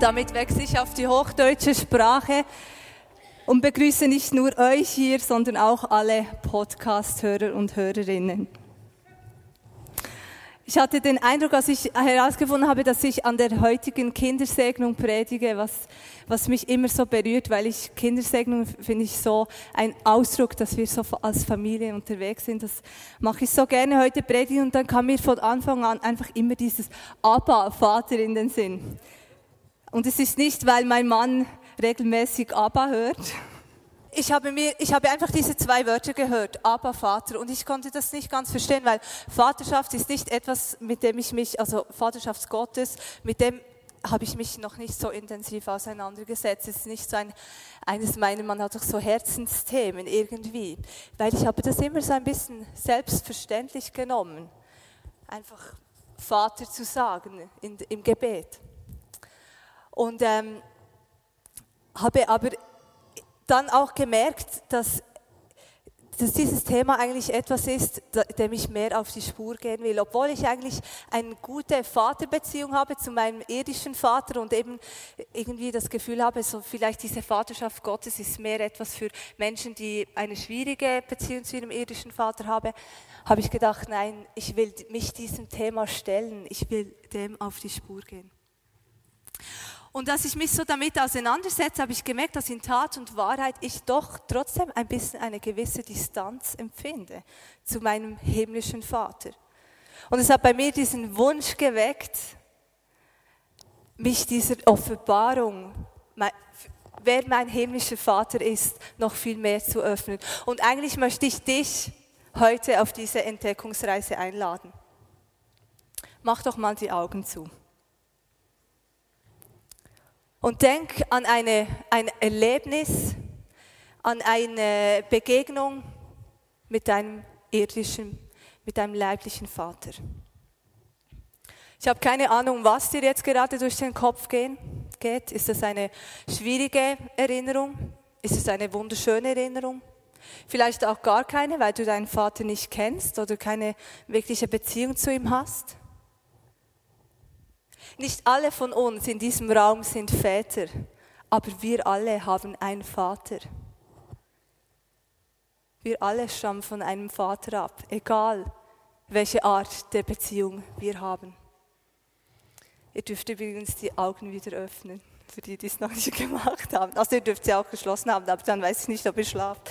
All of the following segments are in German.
Damit wechsle ich auf die hochdeutsche Sprache und begrüße nicht nur euch hier, sondern auch alle Podcast-Hörer und Hörerinnen. Ich hatte den Eindruck, als ich herausgefunden habe, dass ich an der heutigen Kindersegnung predige, was, was mich immer so berührt, weil ich Kindersegnung finde ich so ein Ausdruck, dass wir so als Familie unterwegs sind. Das mache ich so gerne heute predigen und dann kam mir von Anfang an einfach immer dieses Abba, Vater in den Sinn. Und es ist nicht, weil mein Mann regelmäßig Abba hört, ich habe mir, ich habe einfach diese zwei Wörter gehört, aber Vater, und ich konnte das nicht ganz verstehen, weil Vaterschaft ist nicht etwas, mit dem ich mich, also Vaterschaft Gottes, mit dem habe ich mich noch nicht so intensiv auseinandergesetzt. Es ist nicht so ein, eines meiner, man hat doch so Herzensthemen irgendwie, weil ich habe das immer so ein bisschen selbstverständlich genommen, einfach Vater zu sagen in, im Gebet. Und ähm, habe aber dann auch gemerkt, dass, dass dieses Thema eigentlich etwas ist, dem ich mehr auf die Spur gehen will. Obwohl ich eigentlich eine gute Vaterbeziehung habe zu meinem irdischen Vater und eben irgendwie das Gefühl habe, so vielleicht diese Vaterschaft Gottes ist mehr etwas für Menschen, die eine schwierige Beziehung zu ihrem irdischen Vater haben, habe ich gedacht, nein, ich will mich diesem Thema stellen, ich will dem auf die Spur gehen. Und als ich mich so damit auseinandersetze, habe ich gemerkt, dass in Tat und Wahrheit ich doch trotzdem ein bisschen eine gewisse Distanz empfinde zu meinem himmlischen Vater. Und es hat bei mir diesen Wunsch geweckt, mich dieser Offenbarung, wer mein himmlischer Vater ist, noch viel mehr zu öffnen. Und eigentlich möchte ich dich heute auf diese Entdeckungsreise einladen. Mach doch mal die Augen zu. Und denk an eine, ein Erlebnis, an eine Begegnung mit deinem irdischen, mit deinem leiblichen Vater. Ich habe keine Ahnung, was dir jetzt gerade durch den Kopf gehen, geht. Ist das eine schwierige Erinnerung? Ist es eine wunderschöne Erinnerung? Vielleicht auch gar keine, weil du deinen Vater nicht kennst oder keine wirkliche Beziehung zu ihm hast. Nicht alle von uns in diesem Raum sind Väter, aber wir alle haben einen Vater. Wir alle stammen von einem Vater ab, egal welche Art der Beziehung wir haben. Ihr dürft übrigens die Augen wieder öffnen, für die, die es noch nicht gemacht haben. Also ihr dürft sie auch geschlossen haben, aber dann weiß ich nicht, ob ihr schlaft.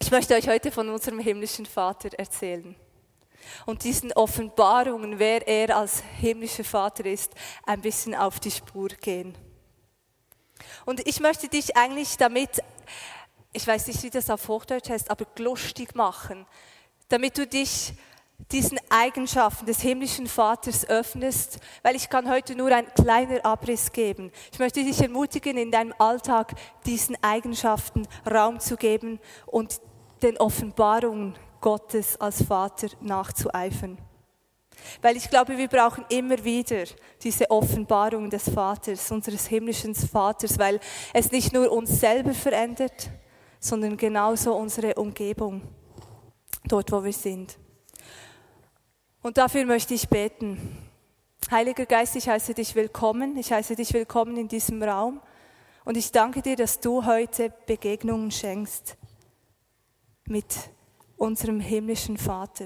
Ich möchte euch heute von unserem himmlischen Vater erzählen und diesen Offenbarungen, wer er als himmlischer Vater ist, ein bisschen auf die Spur gehen. Und ich möchte dich eigentlich damit, ich weiß nicht, wie das auf Hochdeutsch heißt, aber lustig machen, damit du dich diesen Eigenschaften des himmlischen Vaters öffnest, weil ich kann heute nur ein kleiner Abriss geben. Ich möchte dich ermutigen, in deinem Alltag diesen Eigenschaften Raum zu geben und den Offenbarungen Gottes als Vater nachzueifern. Weil ich glaube, wir brauchen immer wieder diese Offenbarung des Vaters, unseres himmlischen Vaters, weil es nicht nur uns selber verändert, sondern genauso unsere Umgebung, dort wo wir sind. Und dafür möchte ich beten. Heiliger Geist, ich heiße dich willkommen. Ich heiße dich willkommen in diesem Raum. Und ich danke dir, dass du heute Begegnungen schenkst mit unserem himmlischen Vater.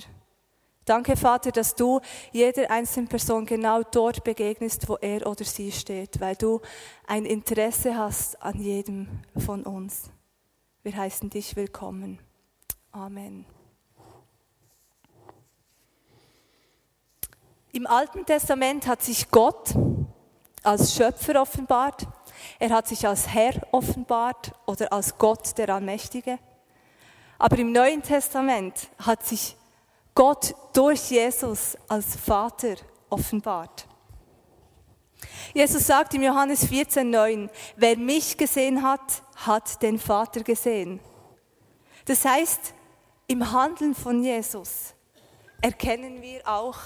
Danke, Vater, dass du jeder einzelnen Person genau dort begegnest, wo er oder sie steht, weil du ein Interesse hast an jedem von uns. Wir heißen dich willkommen. Amen. Im Alten Testament hat sich Gott als Schöpfer offenbart, er hat sich als Herr offenbart oder als Gott der Allmächtige. Aber im Neuen Testament hat sich Gott durch Jesus als Vater offenbart. Jesus sagt im Johannes 14,9, wer mich gesehen hat, hat den Vater gesehen. Das heißt, im Handeln von Jesus erkennen wir auch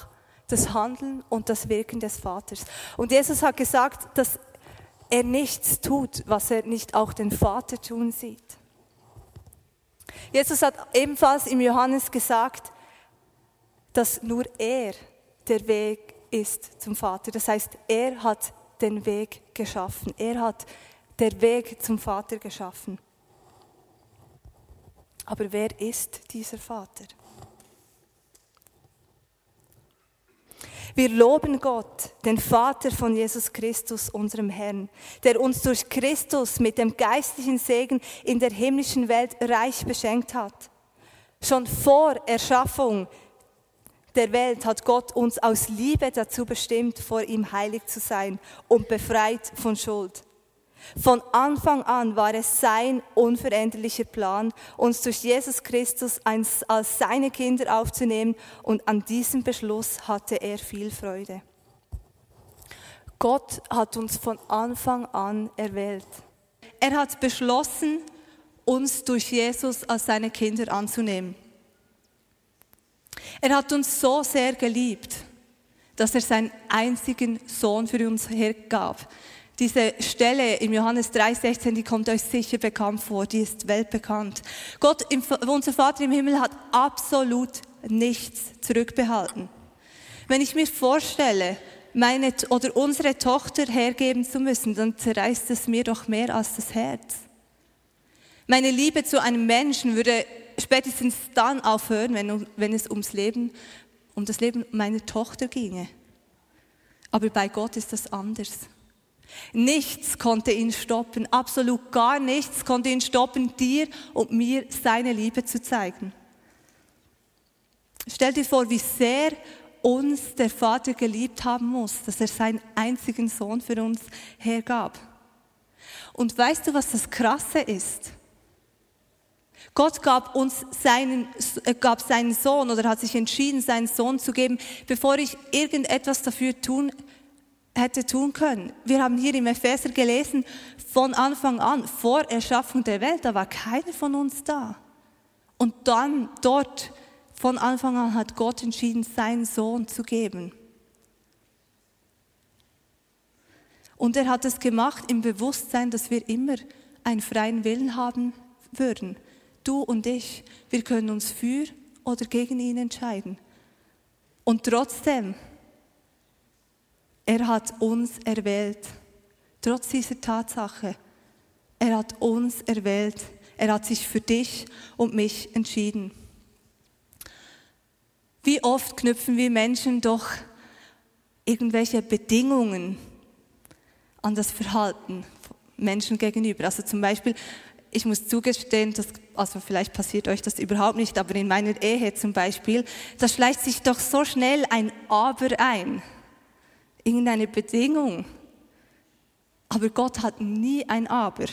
das Handeln und das Wirken des Vaters. Und Jesus hat gesagt, dass er nichts tut, was er nicht auch den Vater tun sieht. Jesus hat ebenfalls im Johannes gesagt, dass nur er der Weg ist zum Vater. Das heißt, er hat den Weg geschaffen. Er hat den Weg zum Vater geschaffen. Aber wer ist dieser Vater? Wir loben Gott, den Vater von Jesus Christus, unserem Herrn, der uns durch Christus mit dem geistlichen Segen in der himmlischen Welt reich beschenkt hat. Schon vor Erschaffung der Welt hat Gott uns aus Liebe dazu bestimmt, vor ihm heilig zu sein und befreit von Schuld. Von Anfang an war es sein unveränderlicher Plan, uns durch Jesus Christus als seine Kinder aufzunehmen und an diesem Beschluss hatte er viel Freude. Gott hat uns von Anfang an erwählt. Er hat beschlossen, uns durch Jesus als seine Kinder anzunehmen. Er hat uns so sehr geliebt, dass er seinen einzigen Sohn für uns hergab. Diese Stelle im Johannes 3,16, die kommt euch sicher bekannt vor, die ist weltbekannt. Gott, unser Vater im Himmel, hat absolut nichts zurückbehalten. Wenn ich mir vorstelle, meine oder unsere Tochter hergeben zu müssen, dann zerreißt es mir doch mehr als das Herz. Meine Liebe zu einem Menschen würde spätestens dann aufhören, wenn, wenn es ums Leben, um das Leben meiner Tochter ginge. Aber bei Gott ist das anders. Nichts konnte ihn stoppen, absolut gar nichts konnte ihn stoppen, dir und mir seine Liebe zu zeigen. Stell dir vor, wie sehr uns der Vater geliebt haben muss, dass er seinen einzigen Sohn für uns hergab. Und weißt du, was das Krasse ist? Gott gab uns seinen, äh, gab seinen Sohn oder hat sich entschieden, seinen Sohn zu geben, bevor ich irgendetwas dafür tun hätte tun können. Wir haben hier im Epheser gelesen, von Anfang an, vor Erschaffung der Welt, da war keiner von uns da. Und dann dort, von Anfang an hat Gott entschieden, seinen Sohn zu geben. Und er hat es gemacht im Bewusstsein, dass wir immer einen freien Willen haben würden du und ich, wir können uns für oder gegen ihn entscheiden. Und trotzdem, er hat uns erwählt. Trotz dieser Tatsache, er hat uns erwählt. Er hat sich für dich und mich entschieden. Wie oft knüpfen wir Menschen doch irgendwelche Bedingungen an das Verhalten Menschen gegenüber? Also zum Beispiel, ich muss zugestehen, dass, also vielleicht passiert euch das überhaupt nicht, aber in meiner Ehe zum Beispiel, da schleicht sich doch so schnell ein Aber ein. Irgendeine Bedingung. Aber Gott hat nie ein Aber.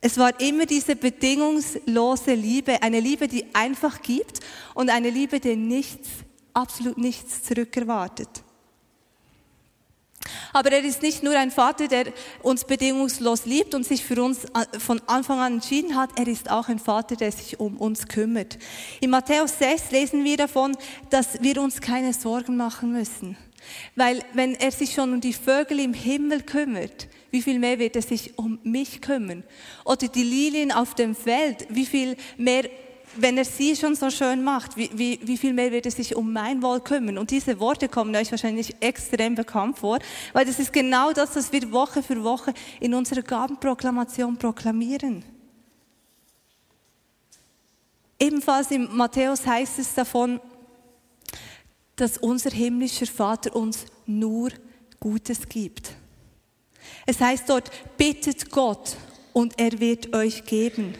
Es war immer diese bedingungslose Liebe, eine Liebe, die einfach gibt und eine Liebe, die nichts, absolut nichts zurückerwartet. Aber er ist nicht nur ein Vater, der uns bedingungslos liebt und sich für uns äh, von Anfang an entschieden hat, er ist auch ein Vater, der sich um uns kümmert. In Matthäus 6 lesen wir davon, dass wir uns keine Sorgen machen müssen. Weil wenn er sich schon um die Vögel im Himmel kümmert, wie viel mehr wird er sich um mich kümmern? Oder die Lilien auf dem Feld, wie viel mehr wenn er sie schon so schön macht, wie, wie, wie viel mehr wird er sich um mein Wohl kümmern? Und diese Worte kommen euch wahrscheinlich extrem bekannt vor, weil das ist genau das, was wir Woche für Woche in unserer Gabenproklamation proklamieren. Ebenfalls in Matthäus heißt es davon, dass unser himmlischer Vater uns nur Gutes gibt. Es heißt dort, bittet Gott und er wird euch geben.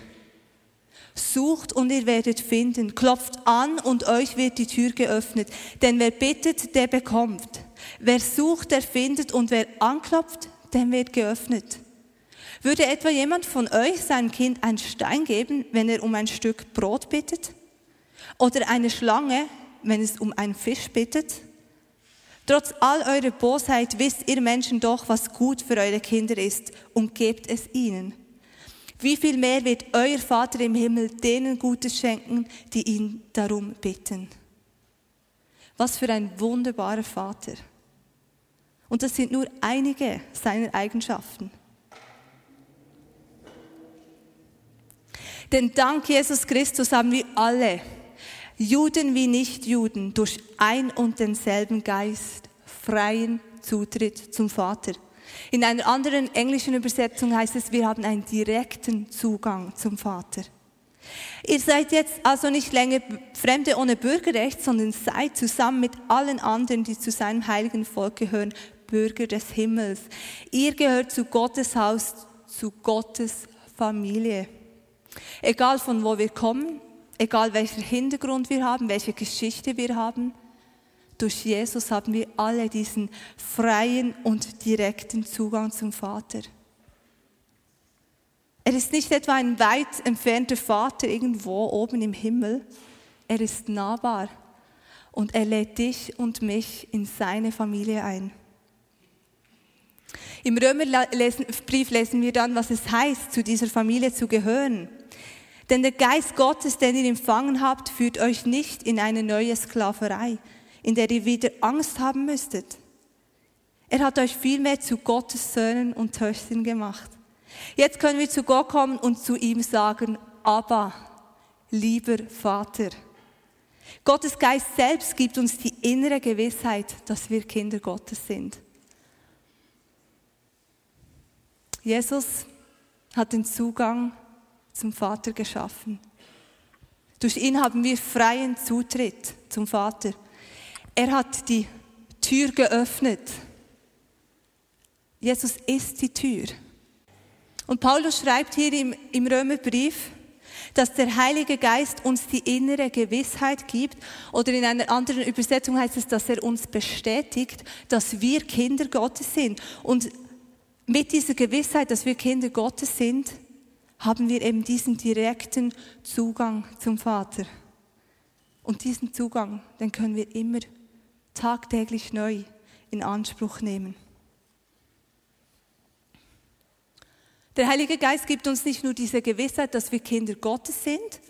Sucht und ihr werdet finden. Klopft an und euch wird die Tür geöffnet. Denn wer bittet, der bekommt. Wer sucht, der findet. Und wer anklopft, dem wird geöffnet. Würde etwa jemand von euch seinem Kind einen Stein geben, wenn er um ein Stück Brot bittet? Oder eine Schlange, wenn es um einen Fisch bittet? Trotz all eurer Bosheit wisst ihr Menschen doch, was gut für eure Kinder ist und gebt es ihnen. Wie viel mehr wird euer Vater im Himmel denen Gutes schenken, die ihn darum bitten? Was für ein wunderbarer Vater. Und das sind nur einige seiner Eigenschaften. Denn dank Jesus Christus haben wir alle, Juden wie Nichtjuden, durch ein und denselben Geist freien Zutritt zum Vater. In einer anderen englischen Übersetzung heißt es, wir haben einen direkten Zugang zum Vater. Ihr seid jetzt also nicht länger Fremde ohne Bürgerrecht, sondern seid zusammen mit allen anderen, die zu seinem heiligen Volk gehören, Bürger des Himmels. Ihr gehört zu Gottes Haus, zu Gottes Familie. Egal von wo wir kommen, egal welchen Hintergrund wir haben, welche Geschichte wir haben, durch Jesus haben wir alle diesen freien und direkten Zugang zum Vater. Er ist nicht etwa ein weit entfernter Vater irgendwo oben im Himmel. Er ist nahbar und er lädt dich und mich in seine Familie ein. Im Römerbrief lesen wir dann, was es heißt, zu dieser Familie zu gehören. Denn der Geist Gottes, den ihr empfangen habt, führt euch nicht in eine neue Sklaverei, in der ihr wieder Angst haben müsstet. Er hat euch vielmehr zu Gottes Söhnen und Töchtern gemacht. Jetzt können wir zu Gott kommen und zu ihm sagen, aber lieber Vater. Gottes Geist selbst gibt uns die innere Gewissheit, dass wir Kinder Gottes sind. Jesus hat den Zugang zum Vater geschaffen. Durch ihn haben wir freien Zutritt zum Vater. Er hat die Tür geöffnet. Jesus ist die Tür. Und Paulus schreibt hier im, im Römerbrief, dass der Heilige Geist uns die innere Gewissheit gibt, oder in einer anderen Übersetzung heißt es, dass er uns bestätigt, dass wir Kinder Gottes sind. Und mit dieser Gewissheit, dass wir Kinder Gottes sind, haben wir eben diesen direkten Zugang zum Vater. Und diesen Zugang, den können wir immer tagtäglich neu in Anspruch nehmen. Der Heilige Geist gibt uns nicht nur diese Gewissheit, dass wir Kinder Gottes sind,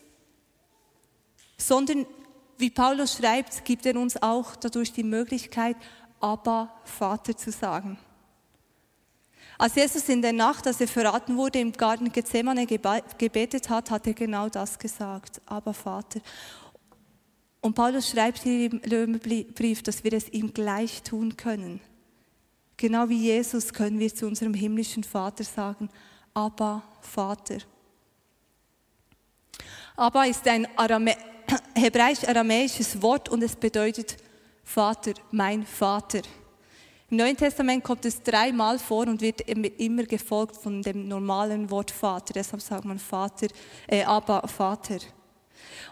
sondern, wie Paulus schreibt, gibt er uns auch dadurch die Möglichkeit, Abba, Vater zu sagen. Als Jesus in der Nacht, als er verraten wurde, im Garten Gethsemane gebetet hat, hat er genau das gesagt, aber Vater. Und Paulus schreibt hier im Römerbrief, dass wir es ihm gleich tun können. Genau wie Jesus können wir zu unserem himmlischen Vater sagen, Abba, Vater. Abba ist ein Arame hebräisch-aramäisches Wort und es bedeutet Vater, mein Vater. Im Neuen Testament kommt es dreimal vor und wird immer gefolgt von dem normalen Wort Vater. Deshalb sagt man Vater, äh, Abba, Vater.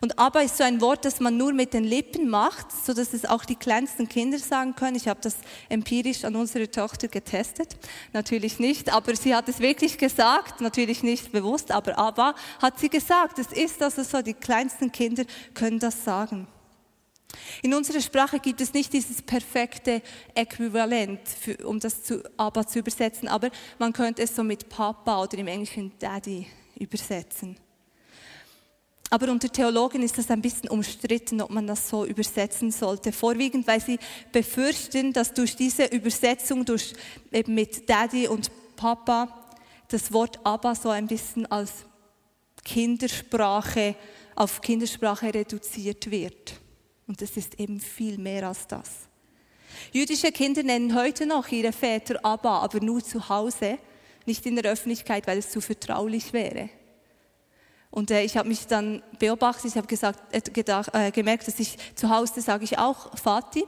Und Abba ist so ein Wort, das man nur mit den Lippen macht, so dass es auch die kleinsten Kinder sagen können. Ich habe das empirisch an unserer Tochter getestet. Natürlich nicht, aber sie hat es wirklich gesagt. Natürlich nicht bewusst, aber Abba hat sie gesagt. Es ist also so, die kleinsten Kinder können das sagen. In unserer Sprache gibt es nicht dieses perfekte Äquivalent, für, um das zu Abba zu übersetzen, aber man könnte es so mit Papa oder im Englischen Daddy übersetzen. Aber unter Theologen ist das ein bisschen umstritten, ob man das so übersetzen sollte. Vorwiegend, weil sie befürchten, dass durch diese Übersetzung, durch eben mit Daddy und Papa, das Wort Abba so ein bisschen als Kindersprache, auf Kindersprache reduziert wird. Und es ist eben viel mehr als das. Jüdische Kinder nennen heute noch ihre Väter Abba, aber nur zu Hause, nicht in der Öffentlichkeit, weil es zu vertraulich wäre. Und äh, ich habe mich dann beobachtet, ich habe äh, äh, gemerkt, dass ich zu Hause sage ich auch Vati,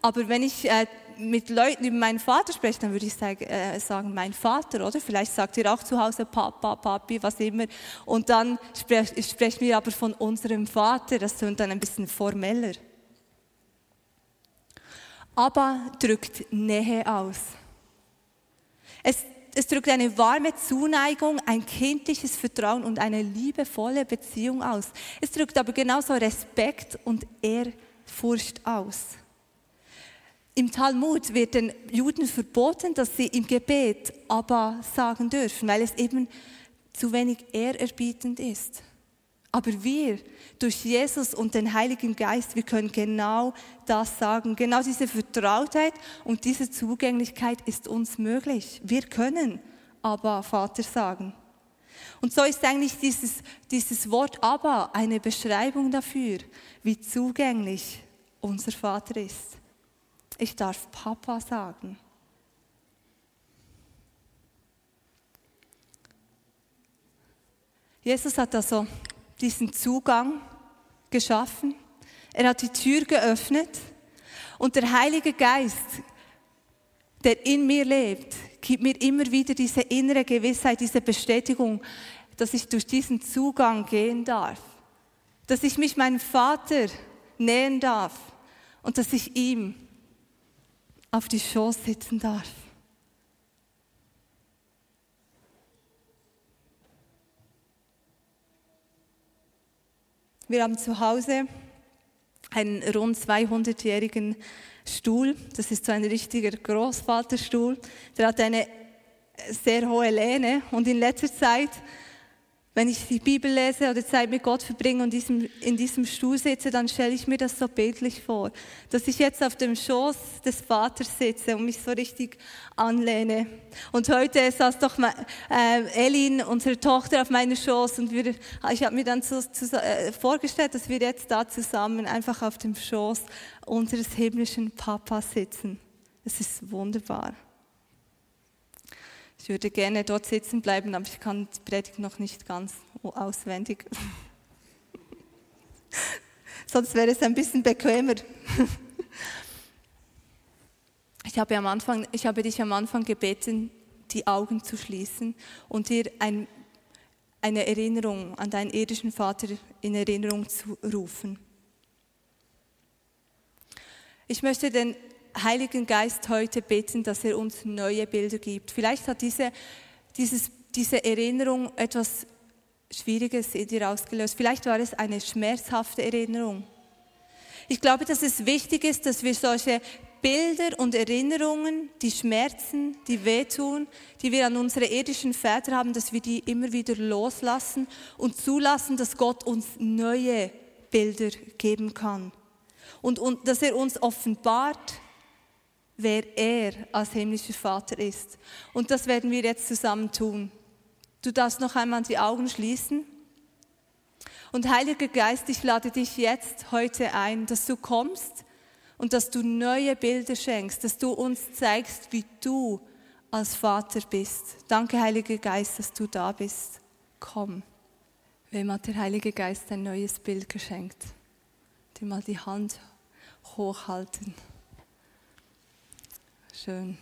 aber wenn ich äh, mit Leuten über meinen Vater spreche, dann würde ich sagen, äh, sagen, mein Vater, oder? Vielleicht sagt ihr auch zu Hause Papa, Papi, was immer. Und dann sprech, sprechen wir aber von unserem Vater, das ist dann ein bisschen formeller. Aber drückt Nähe aus. Es es drückt eine warme Zuneigung, ein kindliches Vertrauen und eine liebevolle Beziehung aus. Es drückt aber genauso Respekt und Ehrfurcht aus. Im Talmud wird den Juden verboten, dass sie im Gebet aber sagen dürfen, weil es eben zu wenig ehrerbietend ist. Aber wir, durch Jesus und den Heiligen Geist, wir können genau das sagen. Genau diese Vertrautheit und diese Zugänglichkeit ist uns möglich. Wir können aber Vater sagen. Und so ist eigentlich dieses, dieses Wort aber eine Beschreibung dafür, wie zugänglich unser Vater ist. Ich darf Papa sagen. Jesus hat also diesen Zugang geschaffen. Er hat die Tür geöffnet und der Heilige Geist, der in mir lebt, gibt mir immer wieder diese innere Gewissheit, diese Bestätigung, dass ich durch diesen Zugang gehen darf, dass ich mich meinem Vater nähen darf und dass ich ihm auf die Schoß sitzen darf. Wir haben zu Hause einen rund 200-jährigen Stuhl. Das ist so ein richtiger Großvaterstuhl. Der hat eine sehr hohe Lehne und in letzter Zeit wenn ich die Bibel lese oder Zeit mit Gott verbringe und diesem, in diesem Stuhl sitze, dann stelle ich mir das so bildlich vor, dass ich jetzt auf dem Schoß des Vaters sitze und mich so richtig anlehne. Und heute saß doch äh, Elin, unsere Tochter, auf meinem Schoß und wir, ich habe mir dann so, äh, vorgestellt, dass wir jetzt da zusammen einfach auf dem Schoß unseres himmlischen Papas sitzen. Es ist wunderbar. Ich würde gerne dort sitzen bleiben, aber ich kann die Predigt noch nicht ganz auswendig. Sonst wäre es ein bisschen bequemer. Ich habe, am Anfang, ich habe dich am Anfang gebeten, die Augen zu schließen und dir ein, eine Erinnerung an deinen irdischen Vater in Erinnerung zu rufen. Ich möchte den Heiligen Geist heute bitten, dass er uns neue Bilder gibt. Vielleicht hat diese, dieses, diese Erinnerung etwas Schwieriges in dir ausgelöst. Vielleicht war es eine schmerzhafte Erinnerung. Ich glaube, dass es wichtig ist, dass wir solche Bilder und Erinnerungen, die Schmerzen, die wehtun, die wir an unsere irdischen Väter haben, dass wir die immer wieder loslassen und zulassen, dass Gott uns neue Bilder geben kann. Und, und dass er uns offenbart, wer er als himmlischer Vater ist. Und das werden wir jetzt zusammen tun. Du darfst noch einmal die Augen schließen. Und Heiliger Geist, ich lade dich jetzt heute ein, dass du kommst und dass du neue Bilder schenkst, dass du uns zeigst, wie du als Vater bist. Danke, Heiliger Geist, dass du da bist. Komm. Wem hat der Heilige Geist ein neues Bild geschenkt? Dir mal die Hand hochhalten. Schön.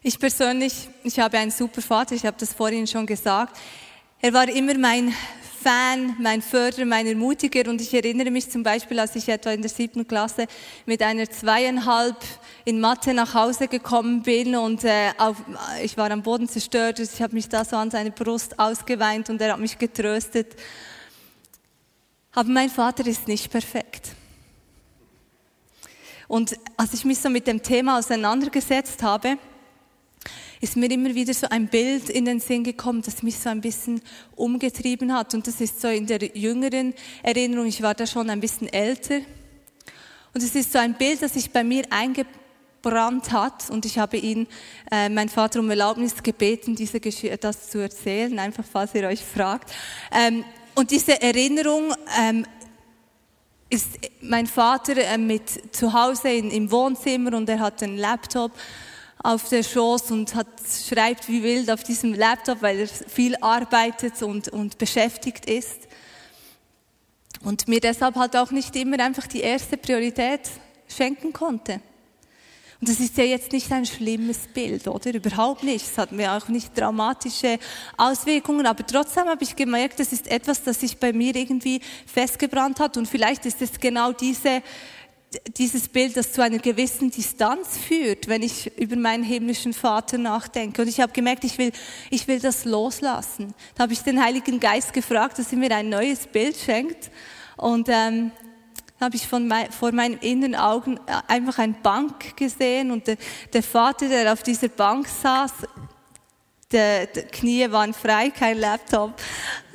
Ich persönlich, ich habe einen super Vater, ich habe das vorhin schon gesagt. Er war immer mein Fan, mein Förderer, mein Ermutiger und ich erinnere mich zum Beispiel, als ich etwa in der siebten Klasse mit einer zweieinhalb in Mathe nach Hause gekommen bin und äh, auf, ich war am Boden zerstört, ich habe mich da so an seine Brust ausgeweint und er hat mich getröstet. Aber mein Vater ist nicht perfekt. Und als ich mich so mit dem Thema auseinandergesetzt habe, ist mir immer wieder so ein Bild in den Sinn gekommen, das mich so ein bisschen umgetrieben hat. Und das ist so in der jüngeren Erinnerung, ich war da schon ein bisschen älter. Und es ist so ein Bild, das sich bei mir eingebrannt hat. Und ich habe ihn, äh, mein Vater um Erlaubnis gebeten, diese Geschichte, das zu erzählen, einfach falls ihr euch fragt. Ähm, und diese Erinnerung ähm, ist mein Vater äh, mit zu Hause in, im Wohnzimmer und er hat einen Laptop auf der Schoß und hat, schreibt wie wild auf diesem Laptop, weil er viel arbeitet und, und beschäftigt ist. Und mir deshalb halt auch nicht immer einfach die erste Priorität schenken konnte. Und das ist ja jetzt nicht ein schlimmes Bild, oder? Überhaupt nicht. Es hat mir auch nicht dramatische Auswirkungen, aber trotzdem habe ich gemerkt, das ist etwas, das sich bei mir irgendwie festgebrannt hat und vielleicht ist es genau diese, dieses Bild, das zu einer gewissen Distanz führt, wenn ich über meinen himmlischen Vater nachdenke. Und ich habe gemerkt, ich will, ich will das loslassen. Da habe ich den Heiligen Geist gefragt, dass er mir ein neues Bild schenkt. Und ähm, habe ich von mein, vor meinen inneren Augen äh, einfach eine Bank gesehen und der, der Vater, der auf dieser Bank saß, die, Knie waren frei, kein Laptop.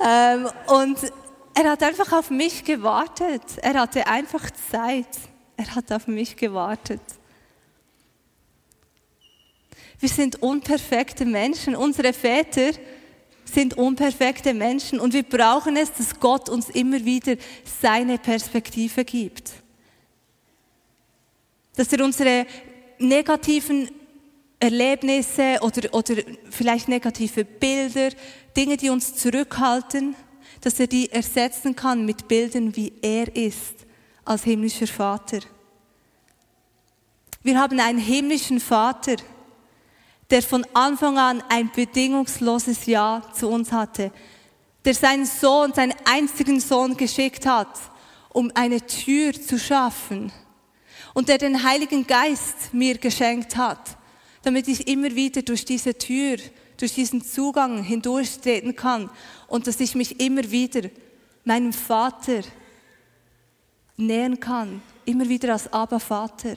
Ähm, und er hat einfach auf mich gewartet. Er hatte einfach Zeit. Er hat auf mich gewartet. Wir sind unperfekte Menschen. Unsere Väter sind unperfekte Menschen und wir brauchen es, dass Gott uns immer wieder seine Perspektive gibt. Dass er unsere negativen Erlebnisse oder, oder vielleicht negative Bilder, Dinge, die uns zurückhalten, dass er die ersetzen kann mit Bildern, wie er ist als himmlischer Vater. Wir haben einen himmlischen Vater, der von Anfang an ein bedingungsloses Ja zu uns hatte, der seinen Sohn, seinen einzigen Sohn geschickt hat, um eine Tür zu schaffen und der den Heiligen Geist mir geschenkt hat, damit ich immer wieder durch diese Tür, durch diesen Zugang hindurchtreten kann und dass ich mich immer wieder meinem Vater nähern kann, immer wieder als Aber Vater.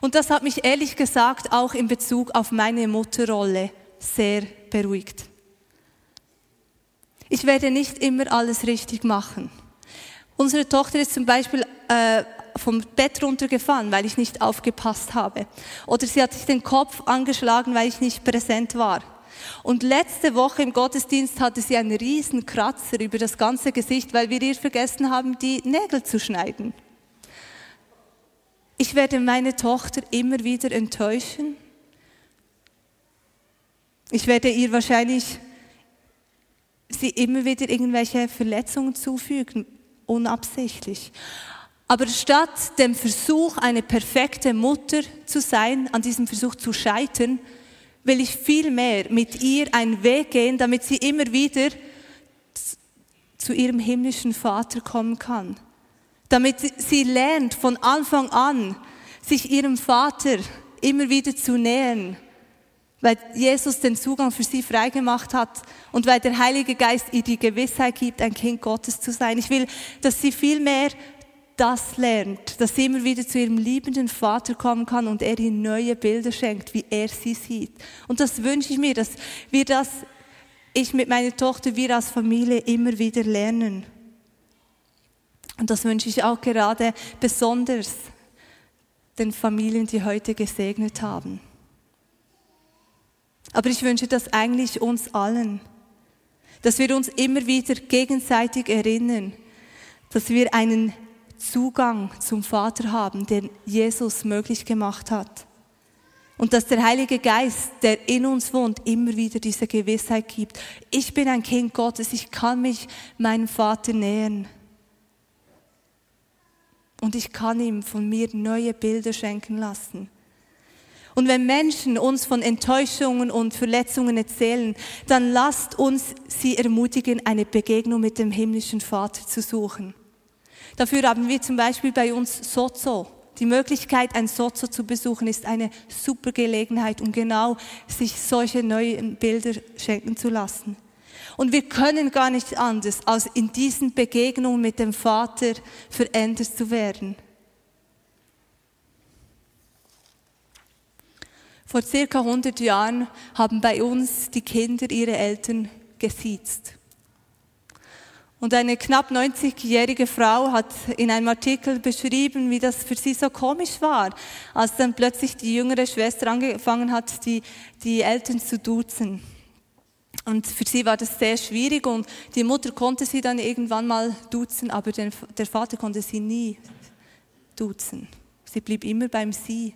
Und das hat mich ehrlich gesagt auch in Bezug auf meine Mutterrolle sehr beruhigt. Ich werde nicht immer alles richtig machen. Unsere Tochter ist zum Beispiel äh, vom Bett runtergefallen, weil ich nicht aufgepasst habe. Oder sie hat sich den Kopf angeschlagen, weil ich nicht präsent war. Und letzte Woche im Gottesdienst hatte sie einen riesen Kratzer über das ganze Gesicht, weil wir ihr vergessen haben, die Nägel zu schneiden. Ich werde meine Tochter immer wieder enttäuschen. Ich werde ihr wahrscheinlich sie immer wieder irgendwelche Verletzungen zufügen, unabsichtlich. Aber statt dem Versuch, eine perfekte Mutter zu sein, an diesem Versuch zu scheitern, will ich vielmehr mit ihr einen Weg gehen, damit sie immer wieder zu ihrem himmlischen Vater kommen kann damit sie lernt von Anfang an, sich ihrem Vater immer wieder zu nähern, weil Jesus den Zugang für sie freigemacht hat und weil der Heilige Geist ihr die Gewissheit gibt, ein Kind Gottes zu sein. Ich will, dass sie viel mehr das lernt, dass sie immer wieder zu ihrem liebenden Vater kommen kann und er ihr neue Bilder schenkt, wie er sie sieht. Und das wünsche ich mir, dass wir das, ich mit meiner Tochter, wir als Familie immer wieder lernen. Und das wünsche ich auch gerade besonders den Familien, die heute gesegnet haben. Aber ich wünsche das eigentlich uns allen, dass wir uns immer wieder gegenseitig erinnern, dass wir einen Zugang zum Vater haben, den Jesus möglich gemacht hat. Und dass der Heilige Geist, der in uns wohnt, immer wieder diese Gewissheit gibt. Ich bin ein Kind Gottes, ich kann mich meinem Vater nähern und ich kann ihm von mir neue Bilder schenken lassen. Und wenn Menschen uns von Enttäuschungen und Verletzungen erzählen, dann lasst uns sie ermutigen, eine Begegnung mit dem himmlischen Vater zu suchen. Dafür haben wir zum Beispiel bei uns Sozo. Die Möglichkeit, ein Sozo zu besuchen, ist eine super Gelegenheit, um genau sich solche neuen Bilder schenken zu lassen. Und wir können gar nicht anders, als in diesen Begegnungen mit dem Vater verändert zu werden. Vor circa 100 Jahren haben bei uns die Kinder ihre Eltern gesiezt. Und eine knapp 90-jährige Frau hat in einem Artikel beschrieben, wie das für sie so komisch war, als dann plötzlich die jüngere Schwester angefangen hat, die, die Eltern zu duzen. Und für sie war das sehr schwierig und die Mutter konnte sie dann irgendwann mal duzen, aber der, der Vater konnte sie nie duzen. Sie blieb immer beim Sie.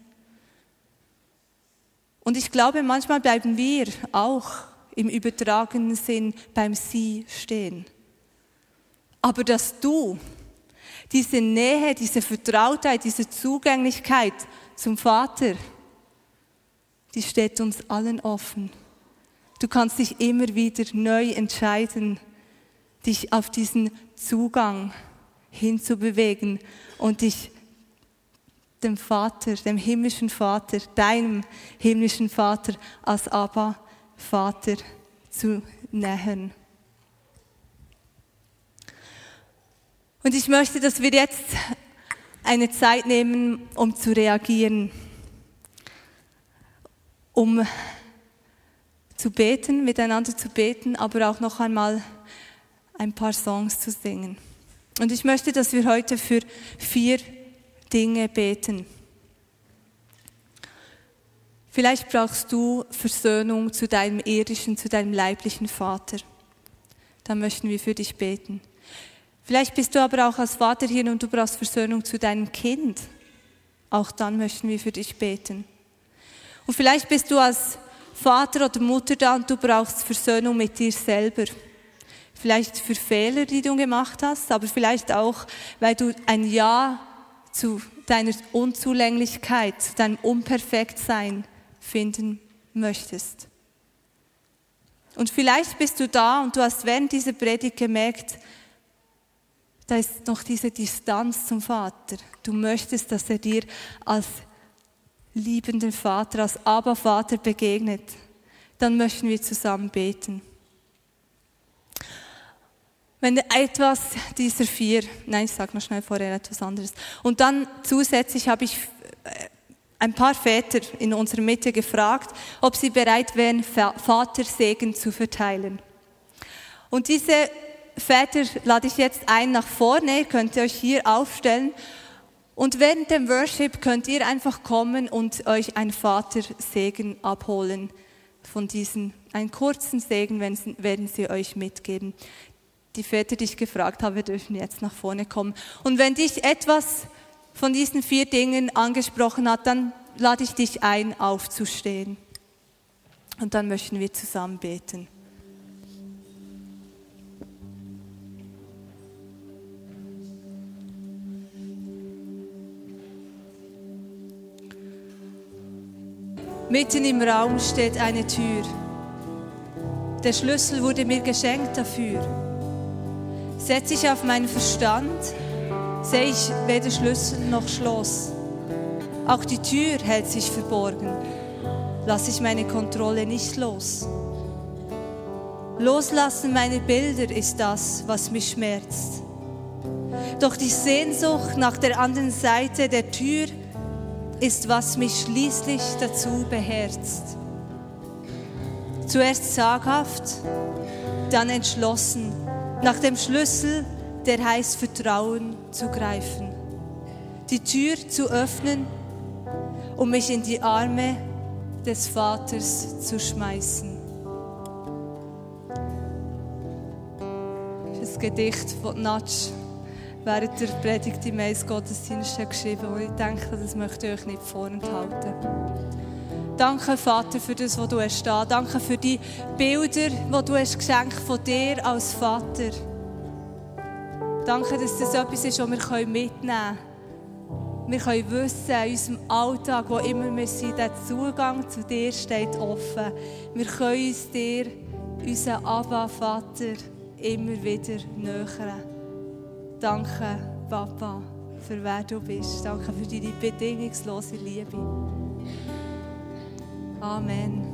Und ich glaube, manchmal bleiben wir auch im übertragenen Sinn beim Sie stehen. Aber dass du diese Nähe, diese Vertrautheit, diese Zugänglichkeit zum Vater, die steht uns allen offen. Du kannst dich immer wieder neu entscheiden, dich auf diesen Zugang hinzubewegen und dich dem Vater, dem himmlischen Vater, deinem himmlischen Vater als Abba Vater zu nähern. Und ich möchte, dass wir jetzt eine Zeit nehmen, um zu reagieren, um zu beten, miteinander zu beten, aber auch noch einmal ein paar Songs zu singen. Und ich möchte, dass wir heute für vier Dinge beten. Vielleicht brauchst du Versöhnung zu deinem irdischen, zu deinem leiblichen Vater. Dann möchten wir für dich beten. Vielleicht bist du aber auch als Vater hier und du brauchst Versöhnung zu deinem Kind. Auch dann möchten wir für dich beten. Und vielleicht bist du als Vater oder Mutter da und du brauchst Versöhnung mit dir selber. Vielleicht für Fehler, die du gemacht hast, aber vielleicht auch, weil du ein Ja zu deiner Unzulänglichkeit, zu deinem Unperfektsein finden möchtest. Und vielleicht bist du da und du hast während dieser Predigt gemerkt, da ist noch diese Distanz zum Vater. Du möchtest, dass er dir als liebenden Vater, als Aber-Vater begegnet. Dann möchten wir zusammen beten. Wenn etwas dieser vier, nein, ich sage noch schnell vorher etwas anderes. Und dann zusätzlich habe ich äh, ein paar Väter in unserer Mitte gefragt, ob sie bereit wären, Vatersegen zu verteilen. Und diese Väter lade ich jetzt ein nach vorne, könnt ihr euch hier aufstellen. Und während dem Worship könnt ihr einfach kommen und euch einen Vatersegen abholen von diesen, einen kurzen Segen werden sie euch mitgeben die Väter, die ich gefragt habe, dürfen jetzt nach vorne kommen. Und wenn dich etwas von diesen vier Dingen angesprochen hat, dann lade ich dich ein, aufzustehen. Und dann möchten wir zusammen beten. Mitten im Raum steht eine Tür. Der Schlüssel wurde mir geschenkt dafür. Setze ich auf meinen Verstand, sehe ich weder Schlüssel noch Schloss. Auch die Tür hält sich verborgen. Lasse ich meine Kontrolle nicht los. Loslassen meiner Bilder ist das, was mich schmerzt. Doch die Sehnsucht nach der anderen Seite der Tür ist, was mich schließlich dazu beherzt. Zuerst zaghaft, dann entschlossen nach dem Schlüssel, der heißt Vertrauen, zu greifen. Die Tür zu öffnen, um mich in die Arme des Vaters zu schmeißen. Das Gedicht von Natsch während der Predigt im Eis Gottesdienst geschrieben und ich denke, das möchte ich euch nicht vorenthalten. Danke, Vater, für das, was du hast da. Danke für die Bilder, die du hast geschenkt von dir als Vater. Danke, dass das etwas ist, was wir mitnehmen können. Wir können wissen, in unserem Alltag, wo immer wir sind, der Zugang zu dir steht offen. Wir können uns dir, unseren Abba-Vater, immer wieder nähern. Danke, Papa, für wer du bist. Danke für deine bedingungslose Liebe. Amen.